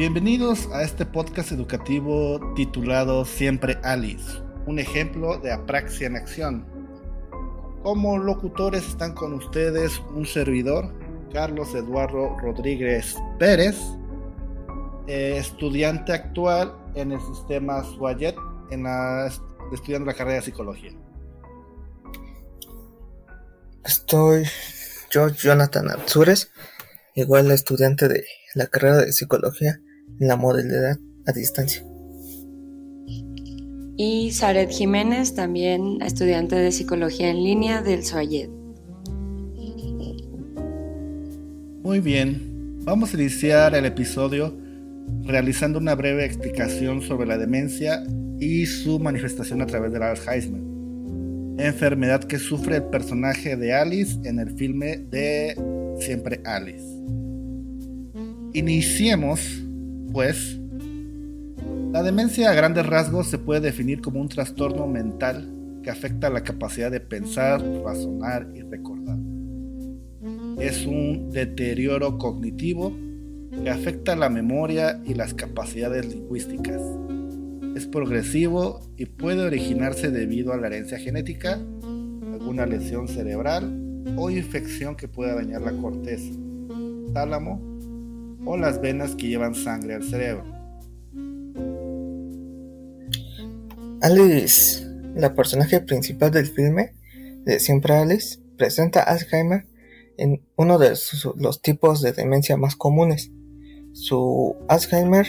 Bienvenidos a este podcast educativo titulado Siempre Alice, un ejemplo de apraxia en acción. Como locutores están con ustedes un servidor, Carlos Eduardo Rodríguez Pérez, eh, estudiante actual en el sistema la, estudiando la carrera de psicología. Estoy yo, Jonathan Atzures, igual estudiante de la carrera de psicología la modalidad a distancia. Y Saret Jiménez, también estudiante de psicología en línea del SOAYED. Muy bien, vamos a iniciar el episodio realizando una breve explicación sobre la demencia y su manifestación a través del Alzheimer, enfermedad que sufre el personaje de Alice en el filme de Siempre Alice. Iniciemos pues, la demencia a grandes rasgos se puede definir como un trastorno mental que afecta la capacidad de pensar, razonar y recordar. Es un deterioro cognitivo que afecta la memoria y las capacidades lingüísticas. Es progresivo y puede originarse debido a la herencia genética, alguna lesión cerebral o infección que pueda dañar la corteza, tálamo o las venas que llevan sangre al cerebro. Alice, la personaje principal del filme de Siempre Alice, presenta Alzheimer en uno de los tipos de demencia más comunes. Su Alzheimer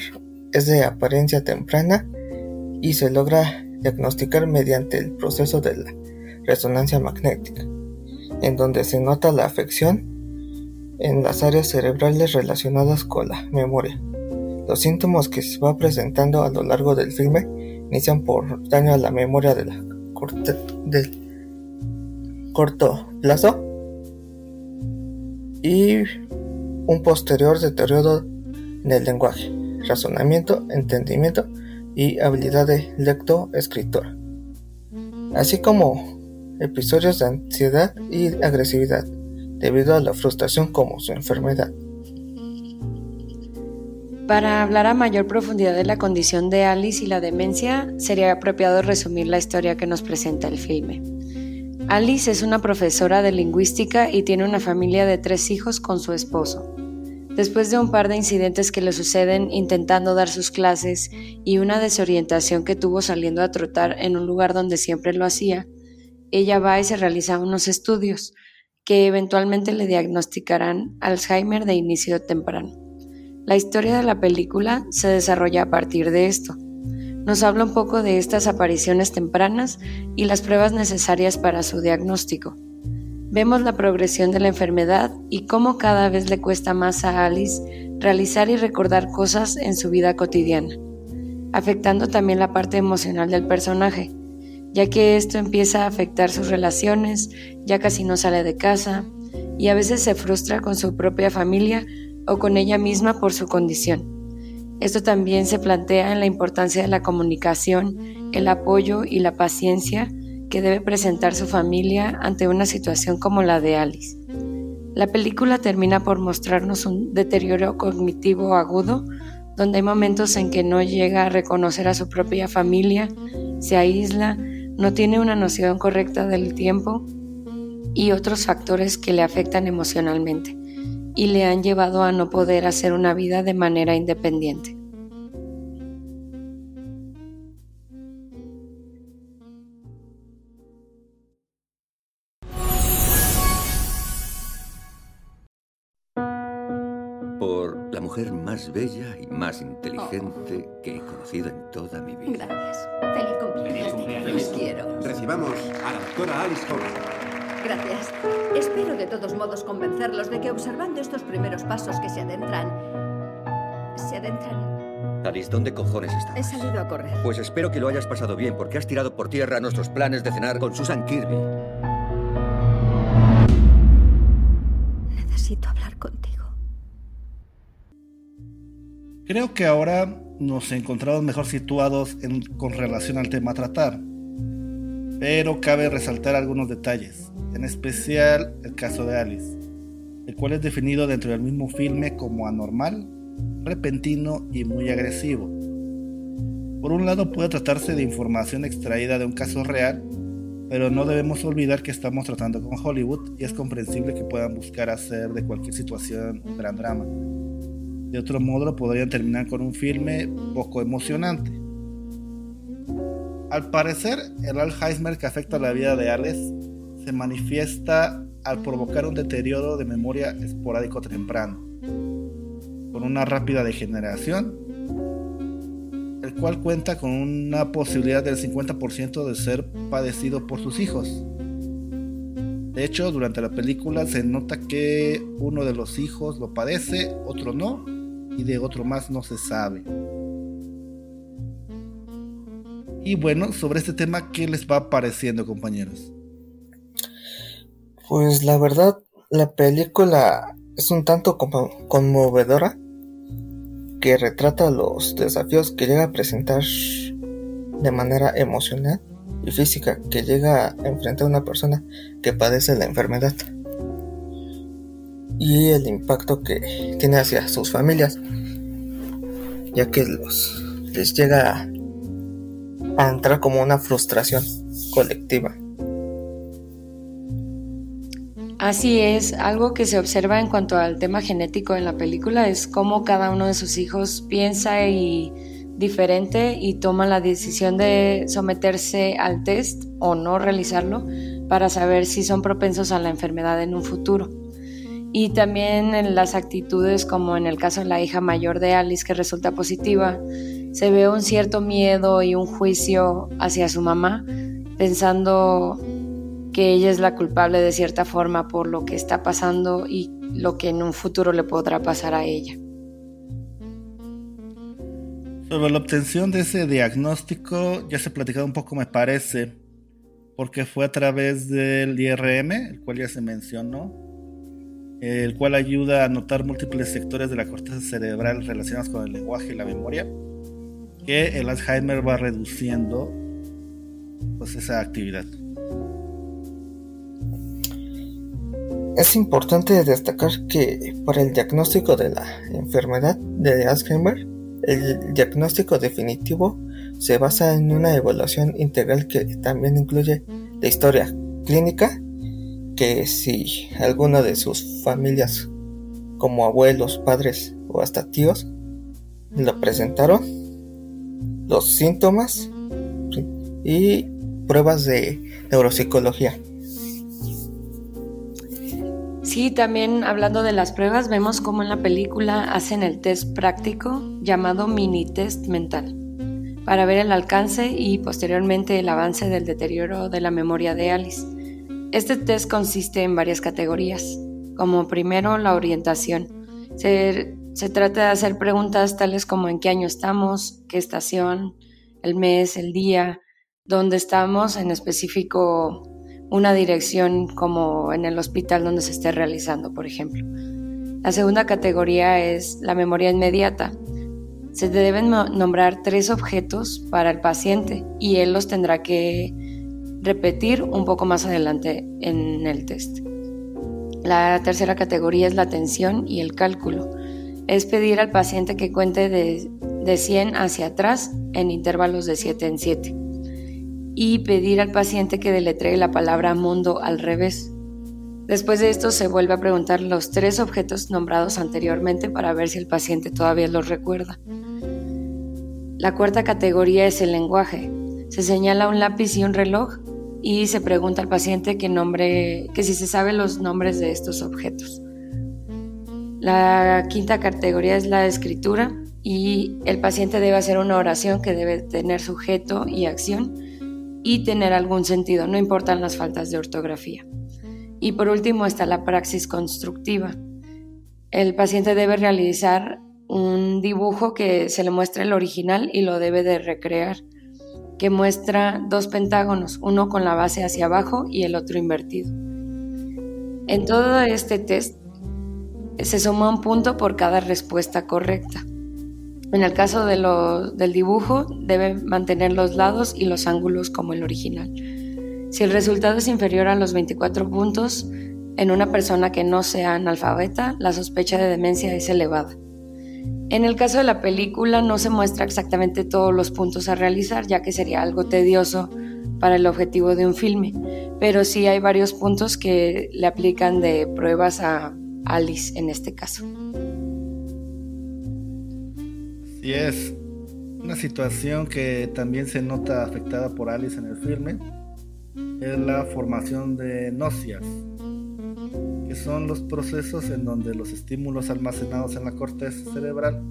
es de apariencia temprana y se logra diagnosticar mediante el proceso de la resonancia magnética, en donde se nota la afección en las áreas cerebrales relacionadas con la memoria. Los síntomas que se va presentando a lo largo del filme inician por daño a la memoria de la del corto plazo y un posterior deterioro del lenguaje, razonamiento, entendimiento y habilidad de lecto-escritor, así como episodios de ansiedad y agresividad debido a la frustración como su enfermedad. Para hablar a mayor profundidad de la condición de Alice y la demencia, sería apropiado resumir la historia que nos presenta el filme. Alice es una profesora de lingüística y tiene una familia de tres hijos con su esposo. Después de un par de incidentes que le suceden intentando dar sus clases y una desorientación que tuvo saliendo a trotar en un lugar donde siempre lo hacía, ella va y se realiza unos estudios, que eventualmente le diagnosticarán Alzheimer de inicio temprano. La historia de la película se desarrolla a partir de esto. Nos habla un poco de estas apariciones tempranas y las pruebas necesarias para su diagnóstico. Vemos la progresión de la enfermedad y cómo cada vez le cuesta más a Alice realizar y recordar cosas en su vida cotidiana, afectando también la parte emocional del personaje, ya que esto empieza a afectar sus relaciones, ya casi no sale de casa y a veces se frustra con su propia familia o con ella misma por su condición. Esto también se plantea en la importancia de la comunicación, el apoyo y la paciencia que debe presentar su familia ante una situación como la de Alice. La película termina por mostrarnos un deterioro cognitivo agudo, donde hay momentos en que no llega a reconocer a su propia familia, se aísla, no tiene una noción correcta del tiempo y otros factores que le afectan emocionalmente y le han llevado a no poder hacer una vida de manera independiente. Mujer más bella y más inteligente que he conocido en toda mi vida. Gracias. Feliz cumpleaños. Los quiero. Recibamos a la doctora Alice Howard. Gracias. Espero de todos modos convencerlos de que observando estos primeros pasos que se adentran... Se adentran... Alice, ¿dónde cojones estás? He salido a correr. Pues espero que lo hayas pasado bien, porque has tirado por tierra nuestros planes de cenar con Susan Kirby. Necesito hablar contigo. Creo que ahora nos encontramos mejor situados con relación al tema a tratar, pero cabe resaltar algunos detalles, en especial el caso de Alice, el cual es definido dentro del mismo filme como anormal repentino y muy agresivo. Por un lado puede tratarse de información extraída de un caso real, pero no debemos olvidar que estamos tratando con Hollywood y es comprensible que puedan buscar hacer de cualquier situación un gran drama. De otro modo podrían terminar con un filme poco emocionante. Al parecer, el Alzheimer que afecta la vida de Alex se manifiesta al provocar un deterioro de memoria esporádico temprano, con una rápida degeneración, el cual cuenta con una posibilidad del 50% de ser padecido por sus hijos. De hecho, durante la película se nota que uno de los hijos lo padece, otro no, y de otro más no se sabe. Y bueno, sobre este tema, ¿qué les va pareciendo, compañeros? Pues la verdad, la película es un tanto conmovedora que retrata los desafíos que llega a presentar de manera emocional y física que llega a enfrentar una persona que padece la enfermedad y el impacto que tiene hacia sus familias ya que los les llega a entrar como una frustración colectiva Así es, algo que se observa en cuanto al tema genético en la película es cómo cada uno de sus hijos piensa y diferente y toma la decisión de someterse al test o no realizarlo para saber si son propensos a la enfermedad en un futuro. Y también en las actitudes, como en el caso de la hija mayor de Alice que resulta positiva, se ve un cierto miedo y un juicio hacia su mamá, pensando que ella es la culpable de cierta forma por lo que está pasando y lo que en un futuro le podrá pasar a ella. Sobre la obtención de ese diagnóstico ya se ha platicado un poco me parece, porque fue a través del IRM, el cual ya se mencionó, el cual ayuda a notar múltiples sectores de la corteza cerebral relacionados con el lenguaje y la memoria, que el Alzheimer va reduciendo pues esa actividad. Es importante destacar que para el diagnóstico de la enfermedad de Alzheimer, el diagnóstico definitivo se basa en una evaluación integral que también incluye la historia clínica, que si alguno de sus familias, como abuelos, padres o hasta tíos, lo presentaron, los síntomas y pruebas de neuropsicología. Sí, también hablando de las pruebas, vemos cómo en la película hacen el test práctico llamado mini test mental para ver el alcance y posteriormente el avance del deterioro de la memoria de Alice. Este test consiste en varias categorías, como primero la orientación. Se, trata de hacer preguntas tales como en qué año estamos, qué estación, el mes, el día, dónde estamos, en específico una dirección como en el hospital donde se esté realizando, por ejemplo. La segunda categoría es la memoria inmediata. Se deben nombrar tres objetos para el paciente y él los tendrá que repetir un poco más adelante en el test. La tercera categoría es la atención y el cálculo. Es pedir al paciente que cuente de, de 100 hacia atrás en intervalos de 7 en 7 y pedir al paciente que deletree la palabra mundo al revés. Después de esto se vuelve a preguntar los tres objetos nombrados anteriormente para ver si el paciente todavía los recuerda. La cuarta categoría es el lenguaje. Se señala un lápiz y un reloj y se pregunta al paciente que, nombre, que si se sabe los nombres de estos objetos. La quinta categoría es la escritura y el paciente debe hacer una oración que debe tener sujeto y acción y tener algún sentido, no importan las faltas de ortografía. Y por último está la praxis constructiva. El paciente debe realizar un dibujo que se le muestre el original y lo debe de recrear, que muestra dos pentágonos, uno con la base hacia abajo y el otro invertido. En todo este test se suma un punto por cada respuesta correcta. En el caso del dibujo, debe mantener los lados y los ángulos como el original. Si el resultado es inferior a los 24 puntos, en una persona que no sea analfabeta, la sospecha de demencia es elevada. En el caso de la película no se muestra exactamente todos los puntos a realizar, ya que sería algo tedioso para el objetivo de un filme, pero sí hay varios puntos que le aplican de pruebas a Alice en este caso. Sí es una situación que también se nota afectada por Alice en el filme, es la formación de nocias, que son los procesos en donde los estímulos almacenados en la corteza cerebral,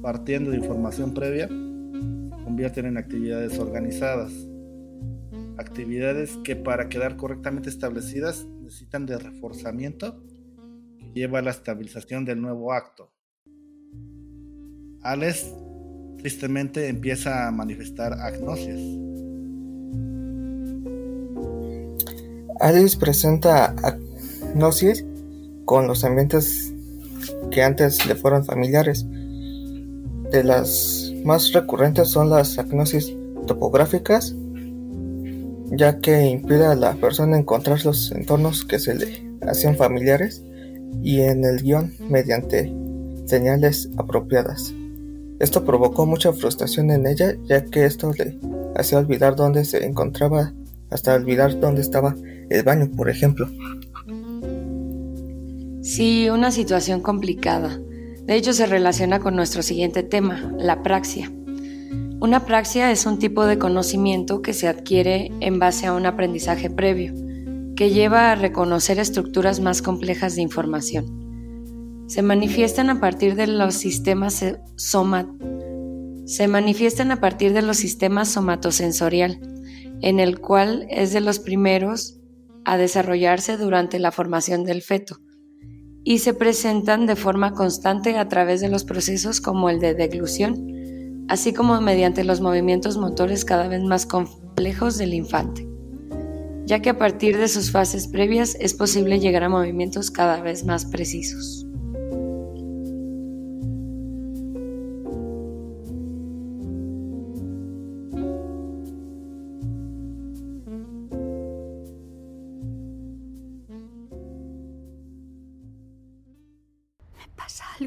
partiendo de información previa, convierten en actividades organizadas actividades que para quedar correctamente establecidas necesitan de reforzamiento que lleva a la estabilización del nuevo acto. Alex tristemente empieza a manifestar agnosias. Alice presenta con los ambientes que antes le fueron familiares. De las más recurrentes son las agnosis topográficas, ya que impide a la persona encontrar los entornos que se le hacían familiares y en el guion mediante señales apropiadas. Esto provocó mucha frustración en ella, ya que esto le hacía olvidar dónde se encontraba, hasta olvidar dónde estaba el baño, por ejemplo. Sí, una situación complicada. De hecho, se relaciona con nuestro siguiente tema, la praxia. Una praxia es un tipo de conocimiento que se adquiere en base a un aprendizaje previo, que lleva a reconocer estructuras más complejas de información. Se manifiestan a partir de los sistemas se manifiestan a partir de los sistemas somatosensorial, en el cual es de los primeros a desarrollarse durante la formación del feto y se presentan de forma constante a través de los procesos como el de deglución, así como mediante los movimientos motores cada vez más complejos del infante, ya que a partir de sus fases previas es posible llegar a movimientos cada vez más precisos.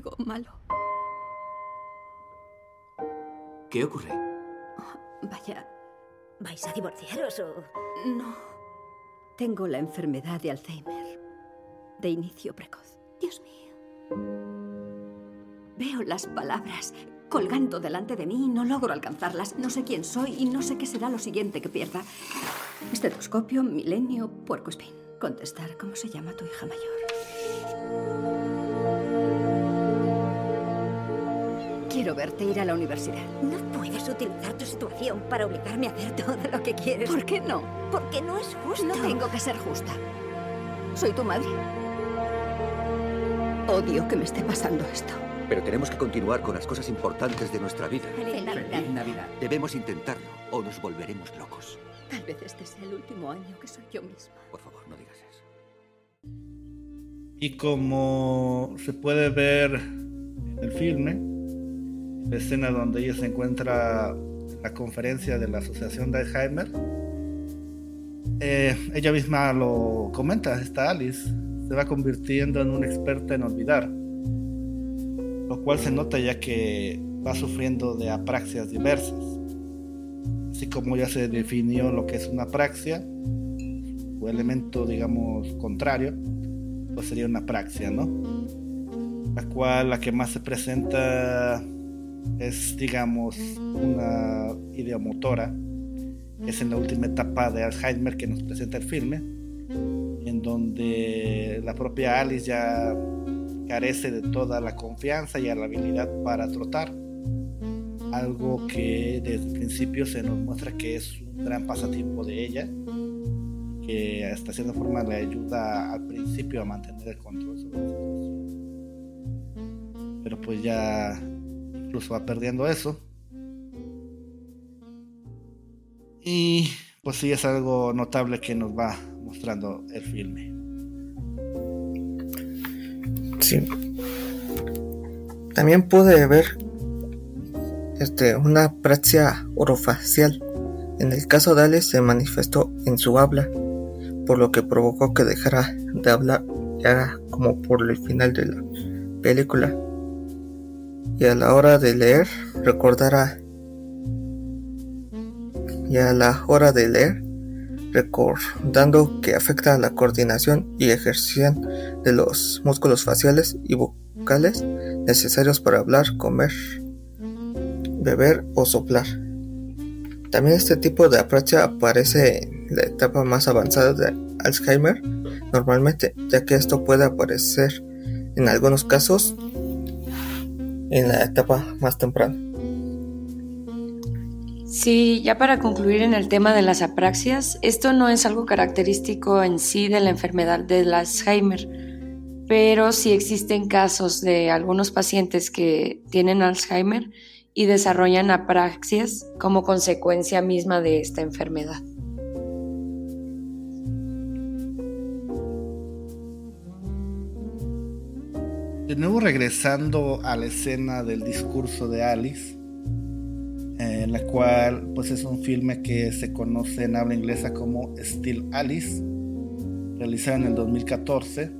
Algo malo. ¿Qué ocurre? Vaya, ¿Vais a divorciaros o...? no. Tengo la enfermedad de Alzheimer, de inicio precoz. Dios mío. Veo las palabras colgando delante de mí y no logro alcanzarlas. No sé quién soy y no sé qué será lo siguiente que pierda. Estetoscopio, milenio, puercoespín. Contestar, ¿cómo se llama tu hija mayor? Quiero verte ir a la universidad. No puedes utilizar tu situación para obligarme a hacer todo lo que quieres. ¿Por qué no? Porque no es justo. No tengo que ser justa. Soy tu madre. Odio que me esté pasando esto. Pero tenemos que continuar con las cosas importantes de nuestra vida. Feliz Navidad. Navidad. Debemos intentarlo o nos volveremos locos. Tal vez este sea el último año que soy yo misma. Por favor, no digas eso. Y como se puede ver en el filme, la escena donde ella se encuentra en la conferencia de la Asociación de Alzheimer, eh, ella misma lo comenta, esta Alice se va convirtiendo en una experta en olvidar, lo cual se nota ya que va sufriendo de apraxias diversas. Así como ya se definió lo que es una apraxia, o elemento, digamos, contrario, pues sería una apraxia, ¿no? La cual la que más se presenta es, digamos, una ideomotora, es en la última etapa de Alzheimer que nos presenta el filme, en donde la propia Alice ya carece de toda la confianza y la habilidad para trotar, algo que desde el principio se nos muestra que es un gran pasatiempo de ella, que hasta cierta forma le ayuda al principio a mantener el control sobre la situación. Pero pues ya incluso va perdiendo eso. Y pues sí es algo notable que nos va mostrando el filme. Sí. También pude ver este, una praxia orofacial. En el caso de Alice se manifestó en su habla, por lo que provocó que dejara de hablar ya como por el final de la película. Y a la hora de leer recordará y a la hora de leer recordando que afecta a la coordinación y ejercicio de los músculos faciales y vocales necesarios para hablar, comer, beber o soplar. También este tipo de apraxia aparece en la etapa más avanzada de Alzheimer normalmente, ya que esto puede aparecer en algunos casos en la etapa más temprana. Sí, ya para concluir en el tema de las apraxias, esto no es algo característico en sí de la enfermedad del Alzheimer, pero sí existen casos de algunos pacientes que tienen Alzheimer y desarrollan apraxias como consecuencia misma de esta enfermedad. De nuevo regresando a la escena del discurso de Alice, en la cual pues es un filme que se conoce en habla inglesa como Still Alice, realizado en el 2014.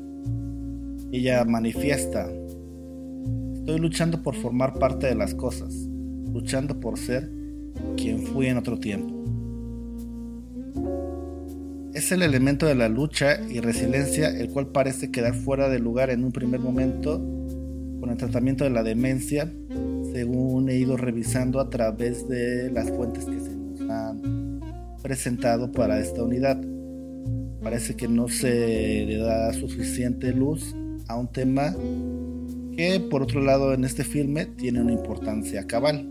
Ella manifiesta, estoy luchando por formar parte de las cosas, luchando por ser quien fui en otro tiempo. Es el elemento de la lucha y resiliencia el cual parece quedar fuera de lugar en un primer momento con el tratamiento de la demencia según he ido revisando a través de las fuentes que se nos han presentado para esta unidad. Parece que no se le da suficiente luz a un tema que por otro lado en este filme tiene una importancia cabal,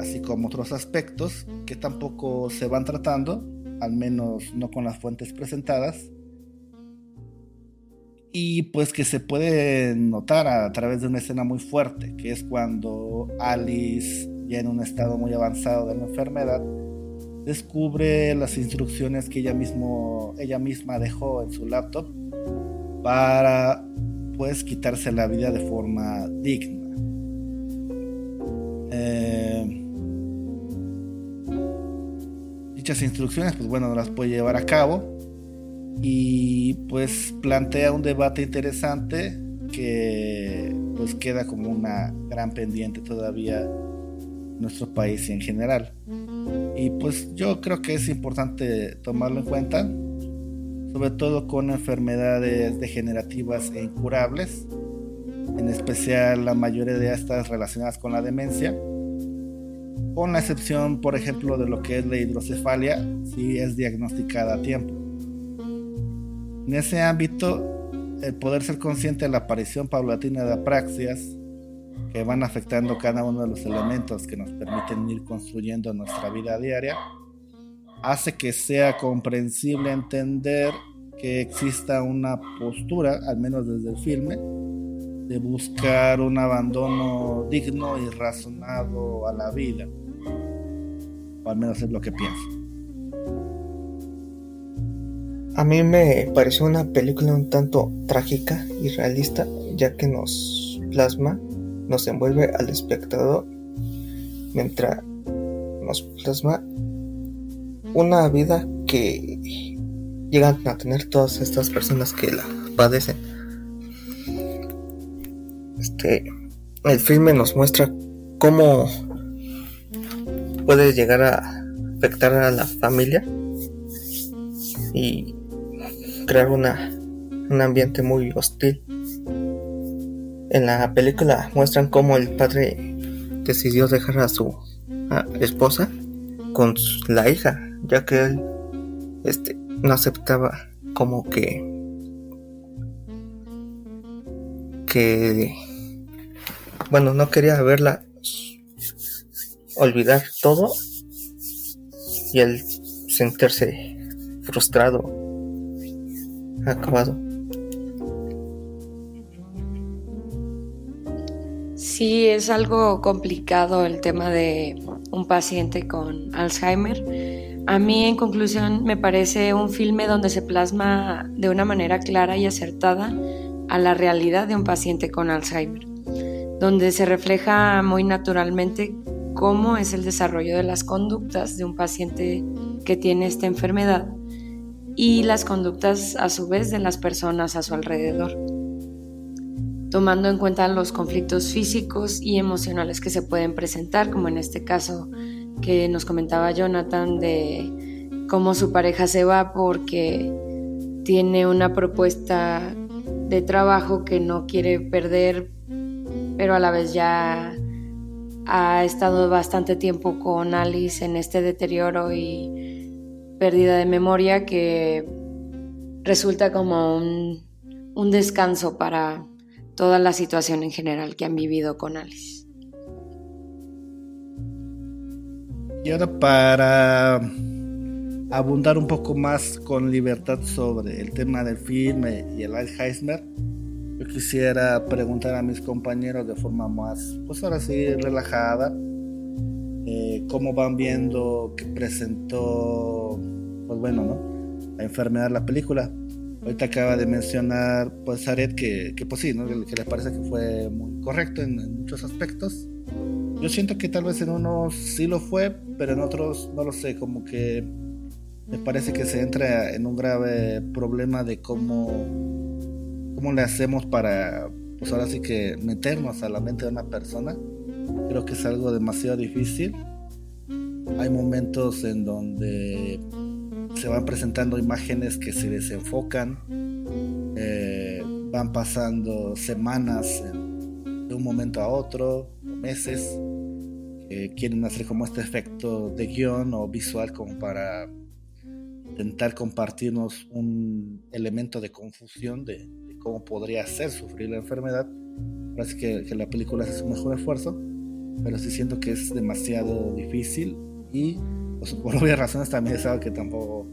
así como otros aspectos que tampoco se van tratando, al menos no con las fuentes presentadas, y pues que se puede notar a través de una escena muy fuerte, que es cuando Alice, ya en un estado muy avanzado de la enfermedad, descubre las instrucciones que ella, mismo, ella misma dejó en su laptop para pues quitarse la vida de forma digna. Dichas instrucciones, pues bueno, no las puede llevar a cabo y pues plantea un debate interesante que pues queda como una gran pendiente todavía en nuestro país y en general. Y pues yo creo que es importante tomarlo en cuenta, sobre todo con enfermedades degenerativas e incurables, en especial la mayoría de estas relacionadas con la demencia, con la excepción, por ejemplo, de lo que es la hidrocefalia, si es diagnosticada a tiempo. En ese ámbito, el poder ser consciente de la aparición paulatina de apraxias que van afectando cada uno de los elementos que nos permiten ir construyendo nuestra vida diaria, hace que sea comprensible entender que exista una postura, al menos desde el filme, de buscar un abandono digno y razonado a la vida. O al menos es lo que pienso. A mí me pareció una película un tanto trágica y realista, ya que nos plasma, nos envuelve al espectador mientras nos plasma una vida que llegan a tener todas estas personas que la padecen. Este, el filme nos muestra cómo puede llegar a afectar a la familia y crear una, un ambiente muy hostil. En la película muestran cómo el padre decidió dejar a su esposa con la hija, ya que él este, no aceptaba como que que bueno no quería verla olvidar todo y él sentirse frustrado acabado. Sí, es algo complicado el tema de un paciente con Alzheimer. A mí, en conclusión, me parece un filme donde se plasma de una manera clara y acertada a la realidad de un paciente con Alzheimer, donde se refleja muy naturalmente cómo es el desarrollo de las conductas de un paciente que tiene esta enfermedad y las conductas a su vez de las personas a su alrededor. tomando en cuenta los conflictos físicos y emocionales que se pueden presentar, como en este caso que nos comentaba Jonathan de cómo su pareja se va porque tiene una propuesta de trabajo que no quiere perder, pero a la vez ya ha estado bastante tiempo con Alice en este deterioro y pérdida de memoria que resulta como un, un descanso para toda la situación en general que han vivido con Alice. Y ahora para abundar un poco más con libertad sobre el tema del filme y el Alzheimer, yo quisiera preguntar a mis compañeros de forma más, pues ahora sí, relajada, eh, cómo van viendo que presentó, pues bueno, ¿no? La enfermedad la película. Ahorita acaba de mencionar, pues, Aret, que, que pues sí, ¿no? Que les parece que fue muy correcto en, en muchos aspectos. Yo siento que tal vez en unos sí lo fue, pero en otros no lo sé, como que me parece que se entra en un grave problema de cómo, cómo le hacemos para, pues ahora sí que meternos a la mente de una persona. Creo que es algo demasiado difícil. Hay momentos en donde se van presentando imágenes que se desenfocan, eh, van pasando semanas de un momento a otro, meses, quieren hacer como este efecto de guion o visual como para intentar compartirnos un elemento de confusión de, cómo podría ser sufrir la enfermedad. Parece que, que la película hace su mejor esfuerzo, pero sí siento que es demasiado difícil y pues, por obvias razones también es algo que tampoco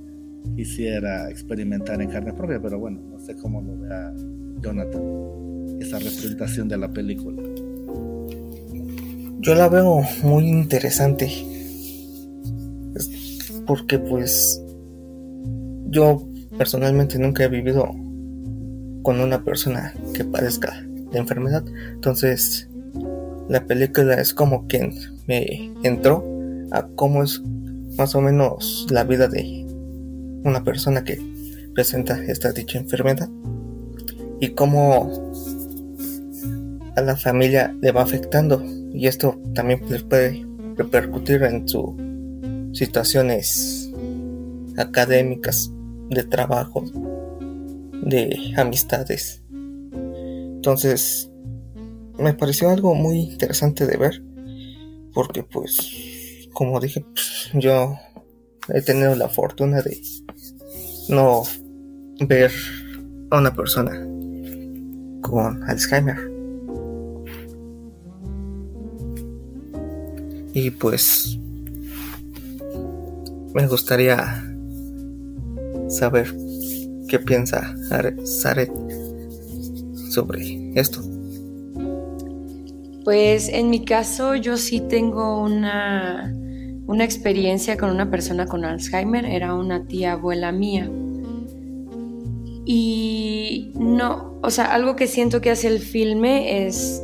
quisiera experimentar en carne propia, pero bueno, no sé cómo lo vea Jonathan, esa representación de la película. Yo la veo muy interesante, porque pues yo personalmente nunca he vivido con una persona que padezca de enfermedad. Entonces, la película es como quien me entró a cómo es más o menos la vida de una persona que presenta esta dicha enfermedad y cómo a la familia le va afectando y esto también les puede repercutir en sus situaciones académicas de trabajo, de amistades. Entonces, me pareció algo muy interesante de ver, porque pues, como dije, pues, yo he tenido la fortuna de no ver a una persona con Alzheimer. Y pues me gustaría saber qué piensa Saret sobre esto. Pues en mi caso yo sí tengo una, una experiencia con una persona con Alzheimer, era una tía abuela mía. Y no, o sea, algo que siento que hace el filme es,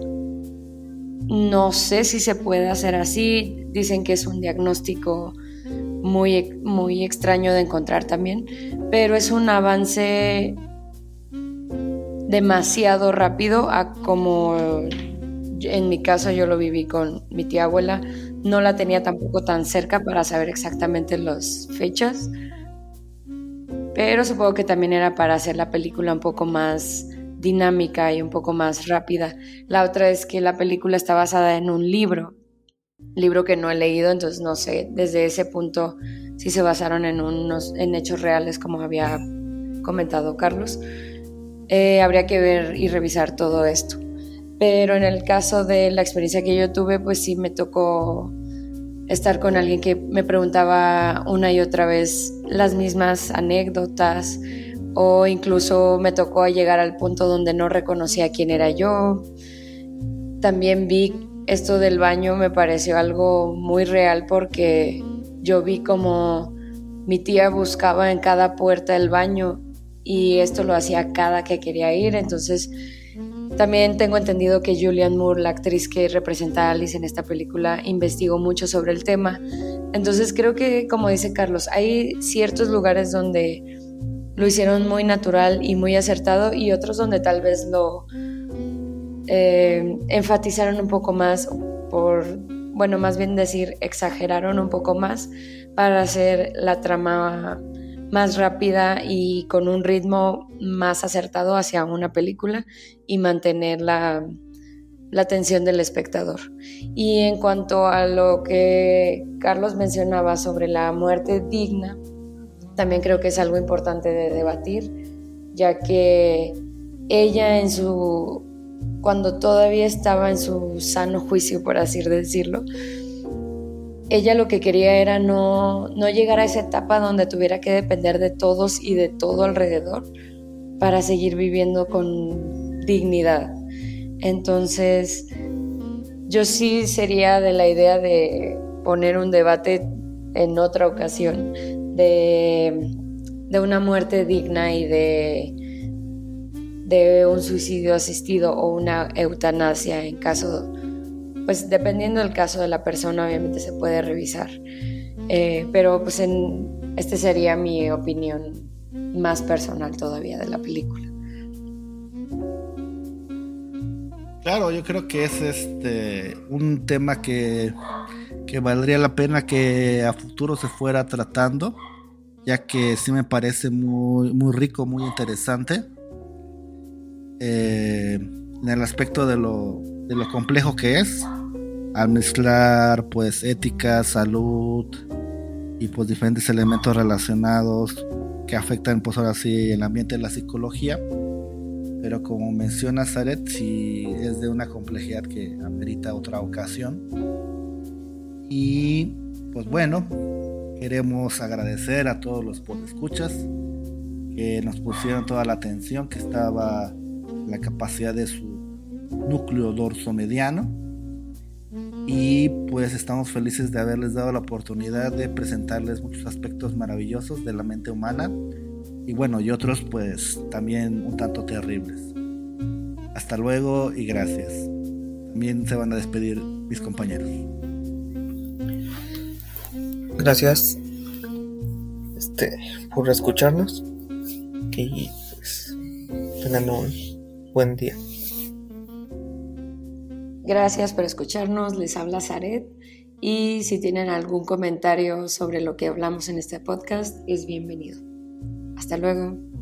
no sé si se puede hacer así, dicen que es un diagnóstico muy, muy extraño de encontrar también, pero es un avance demasiado rápido como en mi caso yo lo viví con mi tía abuela, no la tenía tampoco tan cerca para saber exactamente las fechas, pero supongo que también era para hacer la película un poco más dinámica y un poco más rápida. La otra es que la película está basada en un libro libro que no he leído, entonces no sé desde ese punto si se basaron en unos en hechos reales como había comentado Carlos. Eh, habría que ver y revisar todo esto. Pero en el caso de la experiencia que yo tuve, pues sí me tocó estar con alguien que me preguntaba una y otra vez las mismas anécdotas o incluso me tocó llegar al punto donde no reconocía quién era yo. También vi esto del baño me pareció algo muy real porque yo vi como mi tía buscaba en cada puerta el baño y esto lo hacía cada que quería ir. Entonces, también tengo entendido que Julianne Moore, la actriz que representa a Alice en esta película, investigó mucho sobre el tema. Entonces, creo que, como dice Carlos, hay ciertos lugares donde lo hicieron muy natural y muy acertado y otros donde tal vez lo eh, enfatizaron un poco más, por, bueno, más bien decir, exageraron un poco más para hacer la trama más rápida y con un ritmo más acertado hacia una película y mantener la, la atención del espectador. Y en cuanto a lo que Carlos mencionaba sobre la muerte digna, también creo que es algo importante de debatir, ya que ella en su cuando todavía estaba en su sano juicio, por así decirlo, ella lo que quería era no, no llegar a esa etapa donde tuviera que depender de todos y de todo alrededor para seguir viviendo con dignidad. Entonces, yo sí sería de la idea de poner un debate en otra ocasión de, de una muerte digna y de de un suicidio asistido o una eutanasia en caso, pues dependiendo del caso de la persona, obviamente se puede revisar. Eh, pero pues en, este sería mi opinión más personal todavía de la película. Claro, yo creo que es este un tema que, que valdría la pena que a futuro se fuera tratando, ya que sí me parece muy, muy rico, muy interesante eh, en el aspecto de lo, de lo complejo que es, al mezclar pues ética, salud y pues diferentes elementos relacionados que afectan pues ahora sí el ambiente de la psicología. Pero como menciona Zaret, sí es de una complejidad que amerita otra ocasión. Y pues bueno, queremos agradecer a todos los escuchas que nos pusieron toda la atención que estaba la capacidad de su núcleo dorso mediano. Y pues estamos felices de haberles dado la oportunidad de presentarles muchos aspectos maravillosos de la mente humana. Y bueno y otros pues también un tanto terribles. Hasta luego y gracias. También se van a despedir mis compañeros. Gracias este por escucharnos. Y pues tengan un buen día. Gracias por escucharnos, les habla Zaret y si tienen algún comentario sobre lo que hablamos en este podcast es bienvenido. Hasta luego.